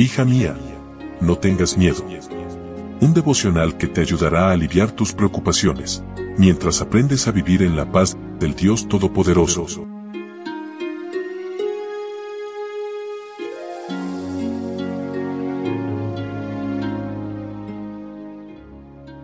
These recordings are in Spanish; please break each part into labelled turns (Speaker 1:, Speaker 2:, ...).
Speaker 1: Hija mía, no tengas miedo. Un devocional que te ayudará a aliviar tus preocupaciones, mientras aprendes a vivir en la paz del Dios Todopoderoso.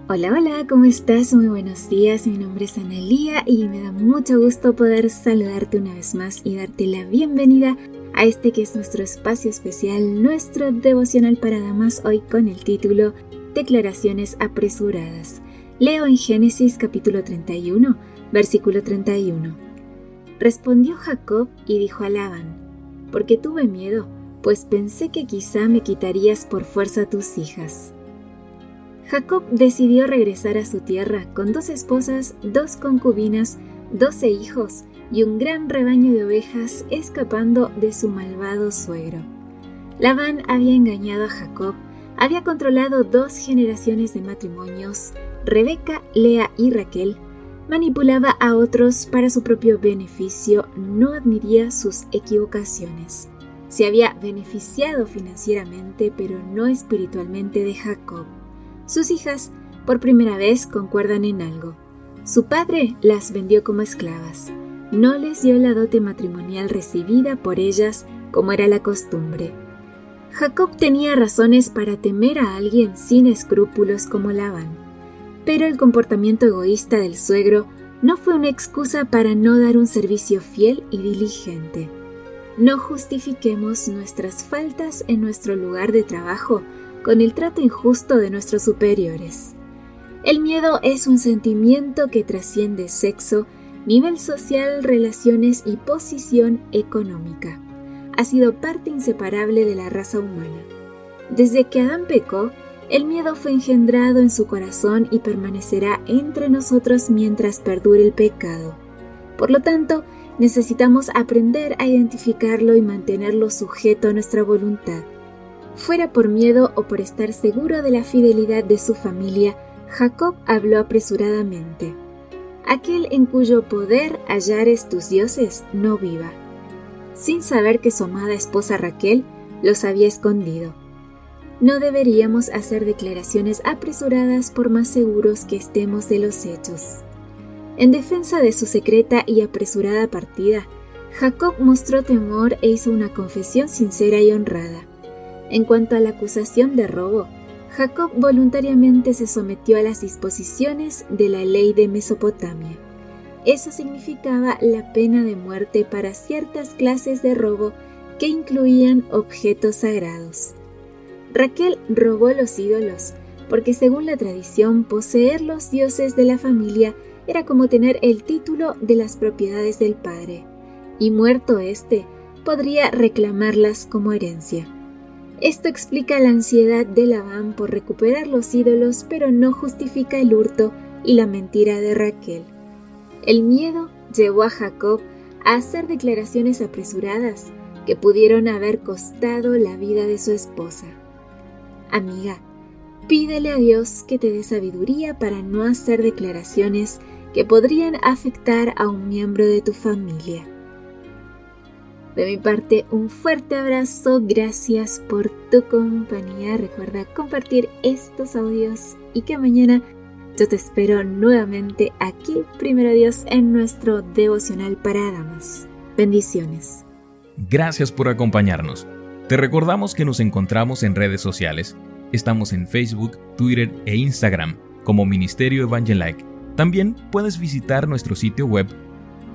Speaker 2: Hola, hola, ¿cómo estás? Muy buenos días, mi nombre es Analía y me da mucho gusto poder saludarte una vez más y darte la bienvenida a este que es nuestro espacio especial, nuestro devocional para damas, hoy con el título Declaraciones apresuradas. Leo en Génesis capítulo 31, versículo 31. Respondió Jacob y dijo a Labán, porque tuve miedo, pues pensé que quizá me quitarías por fuerza tus hijas. Jacob decidió regresar a su tierra con dos esposas, dos concubinas, doce hijos y un gran rebaño de ovejas escapando de su malvado suegro. Labán había engañado a Jacob, había controlado dos generaciones de matrimonios, Rebeca, Lea y Raquel, manipulaba a otros para su propio beneficio, no admitía sus equivocaciones. Se había beneficiado financieramente, pero no espiritualmente de Jacob. Sus hijas, por primera vez, concuerdan en algo. Su padre las vendió como esclavas no les dio la dote matrimonial recibida por ellas como era la costumbre. Jacob tenía razones para temer a alguien sin escrúpulos como Labán, pero el comportamiento egoísta del suegro no fue una excusa para no dar un servicio fiel y diligente. No justifiquemos nuestras faltas en nuestro lugar de trabajo con el trato injusto de nuestros superiores. El miedo es un sentimiento que trasciende sexo nivel social, relaciones y posición económica. Ha sido parte inseparable de la raza humana. Desde que Adán pecó, el miedo fue engendrado en su corazón y permanecerá entre nosotros mientras perdure el pecado. Por lo tanto, necesitamos aprender a identificarlo y mantenerlo sujeto a nuestra voluntad. Fuera por miedo o por estar seguro de la fidelidad de su familia, Jacob habló apresuradamente aquel en cuyo poder hallares tus dioses no viva, sin saber que su amada esposa Raquel los había escondido. No deberíamos hacer declaraciones apresuradas por más seguros que estemos de los hechos. En defensa de su secreta y apresurada partida, Jacob mostró temor e hizo una confesión sincera y honrada. En cuanto a la acusación de robo, Jacob voluntariamente se sometió a las disposiciones de la ley de Mesopotamia. Eso significaba la pena de muerte para ciertas clases de robo que incluían objetos sagrados. Raquel robó los ídolos, porque según la tradición poseer los dioses de la familia era como tener el título de las propiedades del padre, y muerto éste, podría reclamarlas como herencia. Esto explica la ansiedad de Labán por recuperar los ídolos, pero no justifica el hurto y la mentira de Raquel. El miedo llevó a Jacob a hacer declaraciones apresuradas que pudieron haber costado la vida de su esposa. Amiga, pídele a Dios que te dé sabiduría para no hacer declaraciones que podrían afectar a un miembro de tu familia. De mi parte, un fuerte abrazo, gracias por tu compañía. Recuerda compartir estos audios y que mañana yo te espero nuevamente aquí, primero Dios, en nuestro devocional para damas. Bendiciones.
Speaker 3: Gracias por acompañarnos. Te recordamos que nos encontramos en redes sociales. Estamos en Facebook, Twitter e Instagram como Ministerio Evangelike. También puedes visitar nuestro sitio web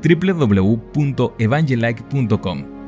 Speaker 3: www.evangelike.com